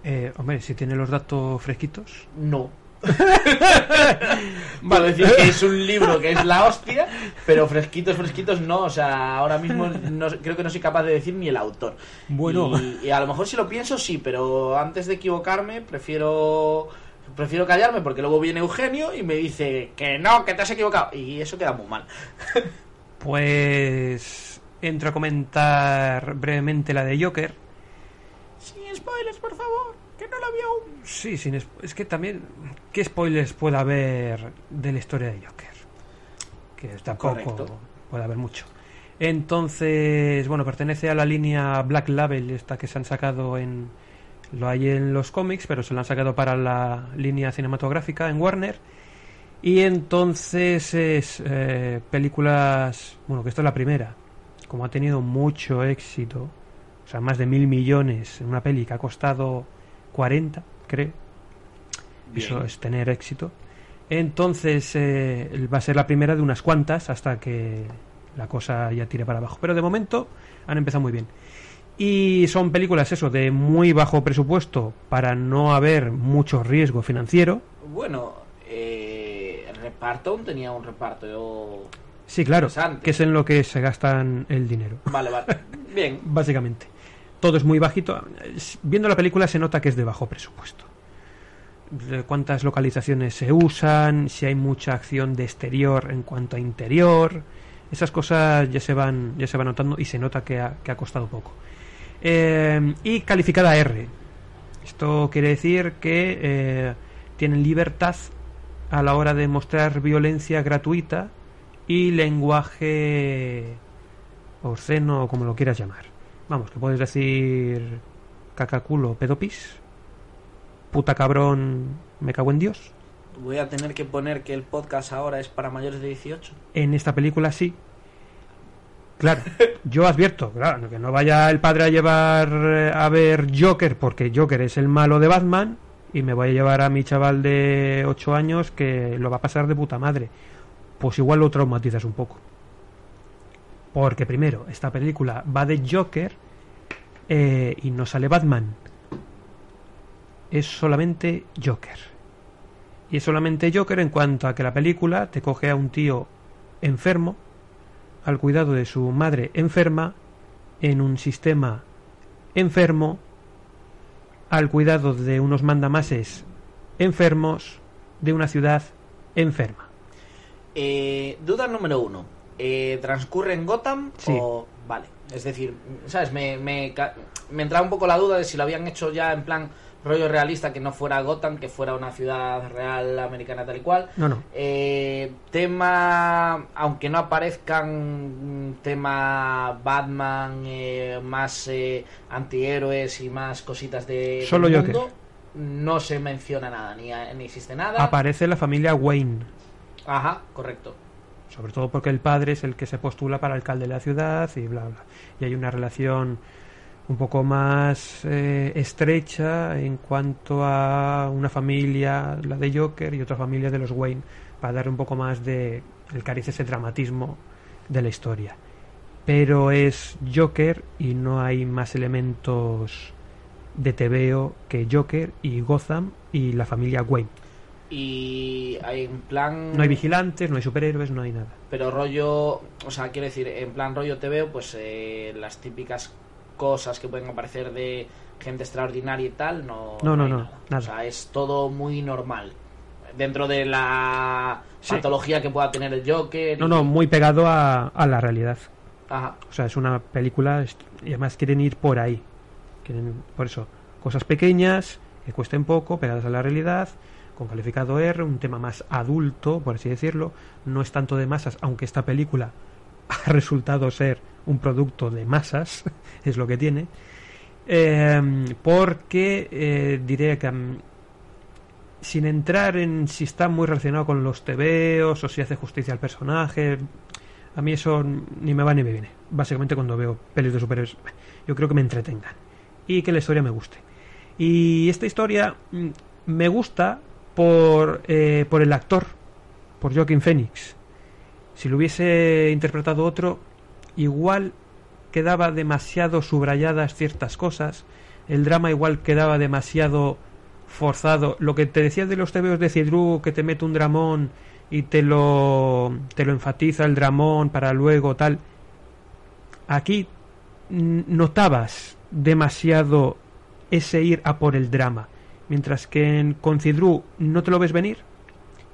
Eh, hombre, si tiene los datos fresquitos. No. Vale, decir que es un libro que es la hostia, pero fresquitos, fresquitos no. O sea, ahora mismo no- creo que no soy capaz de decir ni el autor. Bueno. Y, y a lo mejor si lo pienso, sí, pero antes de equivocarme, prefiero. Prefiero callarme porque luego viene Eugenio y me dice que no, que te has equivocado. Y eso queda muy mal. Pues entro a comentar brevemente la de Joker. Sin spoilers, por favor, Sí, sin es, es que también, ¿qué spoilers puede haber de la historia de Joker? Que tampoco Correcto. puede haber mucho. Entonces, bueno, pertenece a la línea Black Label, esta que se han sacado en... Lo hay en los cómics, pero se lo han sacado para la línea cinematográfica en Warner. Y entonces es eh, películas... Bueno, que esta es la primera. Como ha tenido mucho éxito, o sea, más de mil millones en una peli que ha costado 40, creo. Eso es tener éxito. Entonces eh, va a ser la primera de unas cuantas hasta que la cosa ya tire para abajo. Pero de momento han empezado muy bien. Y son películas, eso, de muy bajo presupuesto para no haber mucho riesgo financiero. Bueno, eh, el reparto aún tenía un reparto. Yo... Sí, claro, que es en lo que se gastan el dinero. Vale, vale. Bien. básicamente. Todo es muy bajito. Viendo la película se nota que es de bajo presupuesto. Cuántas localizaciones se usan, si hay mucha acción de exterior en cuanto a interior. Esas cosas ya se van, ya se van notando y se nota que ha, que ha costado poco. Eh, y calificada R. Esto quiere decir que eh, tienen libertad a la hora de mostrar violencia gratuita y lenguaje obsceno o como lo quieras llamar. Vamos, que puedes decir cacaculo, pedopis, puta cabrón, me cago en Dios. Voy a tener que poner que el podcast ahora es para mayores de 18. En esta película sí. Claro, yo advierto, claro, que no vaya el padre a llevar eh, a ver Joker porque Joker es el malo de Batman y me voy a llevar a mi chaval de 8 años que lo va a pasar de puta madre. Pues igual lo traumatizas un poco. Porque primero, esta película va de Joker eh, y no sale Batman. Es solamente Joker. Y es solamente Joker en cuanto a que la película te coge a un tío enfermo, al cuidado de su madre enferma, en un sistema enfermo, al cuidado de unos mandamases enfermos, de una ciudad enferma. Eh, duda número uno. Eh, ¿Transcurre en Gotham Sí. o...? Vale. Es decir, ¿sabes? Me, me, me entraba un poco la duda de si lo habían hecho ya en plan rollo realista, que no fuera Gotham, que fuera una ciudad real americana tal y cual. No, no. Eh, tema, aunque no aparezcan mm, tema Batman, eh, más eh, antihéroes y más cositas de Solo del mundo, no se menciona nada, ni, ni existe nada. Aparece la familia Wayne, Ajá, correcto. Sobre todo porque el padre es el que se postula para alcalde de la ciudad y bla, bla. Y hay una relación un poco más eh, estrecha en cuanto a una familia, la de Joker, y otra familia de los Wayne, para darle un poco más de el cariz, ese dramatismo de la historia. Pero es Joker y no hay más elementos de TVO que Joker y Gotham y la familia Wayne. Y hay en plan... No hay vigilantes, no hay superhéroes, no hay nada. Pero rollo, o sea, quiero decir, en plan rollo te veo, pues eh, las típicas cosas que pueden aparecer de gente extraordinaria y tal, no, No, no, no, nada. nada. O sea, es todo muy normal. Dentro de la Sí. patología que pueda tener el Joker. No, y- no, muy pegado a, a la realidad. Ajá. O sea, es una película y además quieren ir por ahí. Quieren, por eso, cosas pequeñas, que cuesten poco, pegadas a la realidad, con calificado R, un tema más adulto, por así decirlo. No es tanto de masas, aunque esta película ha resultado ser un producto de masas, es lo que tiene. Eh, porque eh, diré que mm, sin entrar en si está muy relacionado con los tebeos o si hace justicia al personaje, a mí eso ni me va ni me viene. Básicamente cuando veo pelis de superhéroes, yo creo que me entretengan y que la historia me guste. Y esta historia mm, me gusta por, eh, por el actor, por Joaquin Phoenix. Si lo hubiese interpretado otro, igual quedaba demasiado subrayadas ciertas cosas, el drama igual quedaba demasiado forzado. Lo que te decía de los tebeos de Cidru, que te mete un dramón y te lo, te lo enfatiza el dramón para luego tal. Aquí notabas demasiado ese ir a por el drama. Mientras que en con Cidru no te lo ves venir.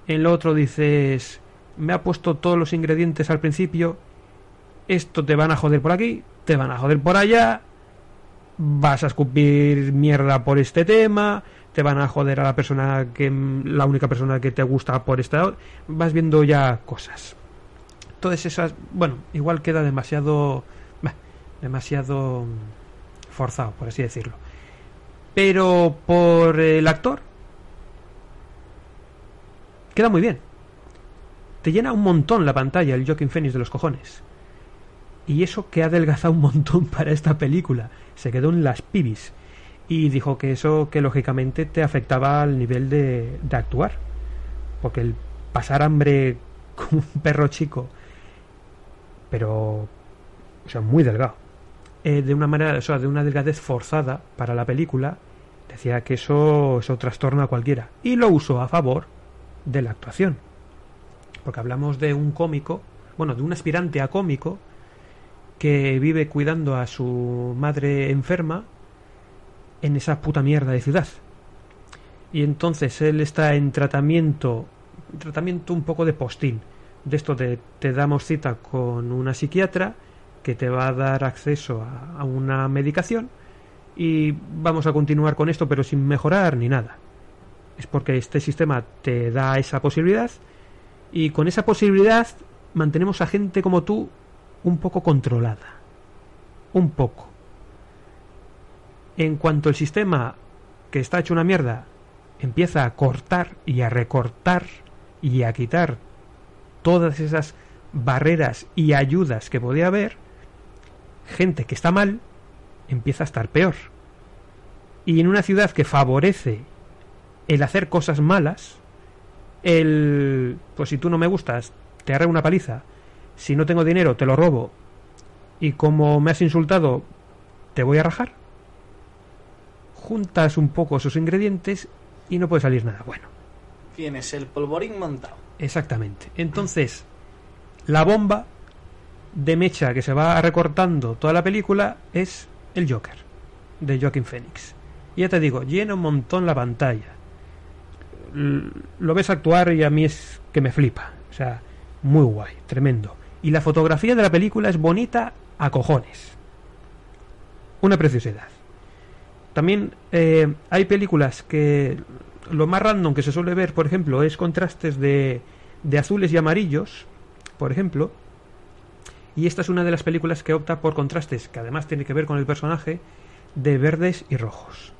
En lo otro dices, me ha puesto todos los ingredientes al principio. Esto te van a joder por aquí, te van a joder por allá. Vas a escupir mierda por este tema. Te van a joder a la persona que. La única persona que te gusta por esta. Vas viendo ya cosas. Todas esas. Bueno, igual queda demasiado. demasiado forzado, por así decirlo. Pero por el actor. Queda muy bien. Te llena un montón la pantalla el Joaquin Phoenix de los cojones. Y eso que ha adelgazado un montón para esta película. Se quedó en las pibis. Y dijo que eso que lógicamente te afectaba al nivel de, de actuar. Porque el pasar hambre como un perro chico. Pero... O sea, muy delgado. Eh, de una manera, o sea, de una delgadez forzada para la película. Decía que eso, eso trastorna a cualquiera. Y lo usó a favor de la actuación. Porque hablamos de un cómico, bueno, de un aspirante a cómico que vive cuidando a su madre enferma en esa puta mierda de ciudad. Y entonces él está en tratamiento, tratamiento un poco de postín. De esto de te damos cita con una psiquiatra que te va a dar acceso a, una medicación y vamos a continuar con esto pero sin mejorar ni nada. Es porque este sistema te da esa posibilidad y con esa posibilidad mantenemos a gente como tú un poco controlada. Un poco. En cuanto el sistema, que está hecho una mierda, empieza a cortar y a recortar y a quitar todas esas barreras y ayudas que podía haber, gente que está mal empieza a estar peor. Y en una ciudad que favorece el hacer cosas malas, el pues si tú no me gustas, te haré una paliza, si no tengo dinero, te lo robo, y como me has insultado, te voy a rajar. Juntas un poco esos ingredientes y no puede salir nada bueno. Tienes el polvorín montado. Exactamente. Entonces, la bomba de mecha que se va recortando toda la película es el Joker de Joaquin Phoenix. Y ya te digo, llena un montón la pantalla. lo ves actuar y a mí es que me flipa. O sea, muy guay, tremendo. Y la fotografía de la película es bonita a cojones. Una preciosidad. También eh, hay películas que lo más random que se suele ver, por ejemplo, es contrastes de, de azules y amarillos, por ejemplo. Y esta es una de las películas que opta por contrastes, que además tiene que ver con el personaje, de verdes y rojos.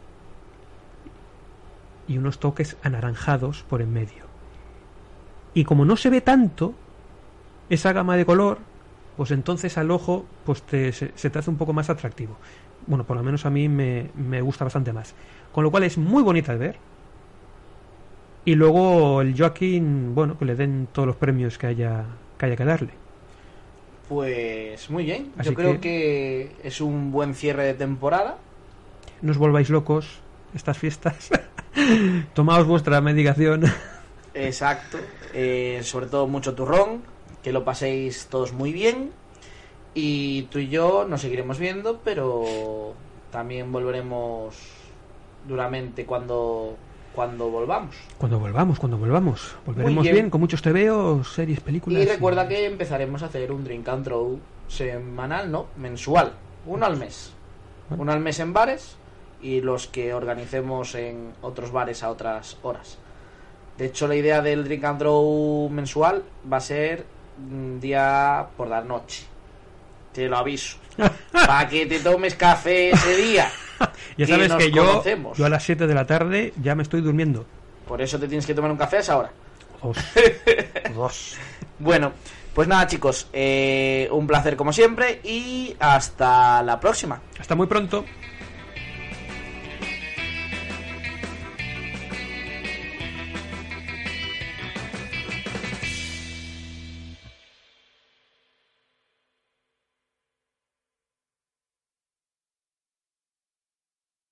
Y unos toques anaranjados por en medio. Y como no se ve tanto esa gama de color, pues entonces al ojo pues te- se, te hace un poco más atractivo. Bueno, por lo menos a mí me, me gusta bastante más. Con lo cual es muy bonita de ver. Y luego el Joaquín, bueno, que le den todos los premios que haya que, haya que darle. Pues muy bien. Así Yo creo que- que... es un buen cierre de temporada. No os volváis locos estas fiestas. Tomaos vuestra medicación. Exacto. Eh, sobre todo mucho turrón. Que lo paséis todos muy bien. Y tú y yo nos seguiremos viendo, pero también volveremos duramente cuando, cuando volvamos. Cuando volvamos, cuando volvamos. Volveremos bien. bien. con muchos TVOs, series, películas. Y recuerda que empezaremos a hacer un drink and draw semanal, no, mensual, uno al mes. Uno al mes en bares y los que organicemos en otros bares a otras horas. De hecho, la idea del drink and draw mensual va a ser día por la noche. Te lo aviso. Para que te tomes café ese día. Ya sabes que yo, conocemos. yo a las 7 de la tarde ya me estoy durmiendo. Por eso te tienes que tomar un café a esa hora. Dos. Dos. Bueno, pues nada chicos, eh, un placer como siempre y hasta la próxima. Hasta muy pronto.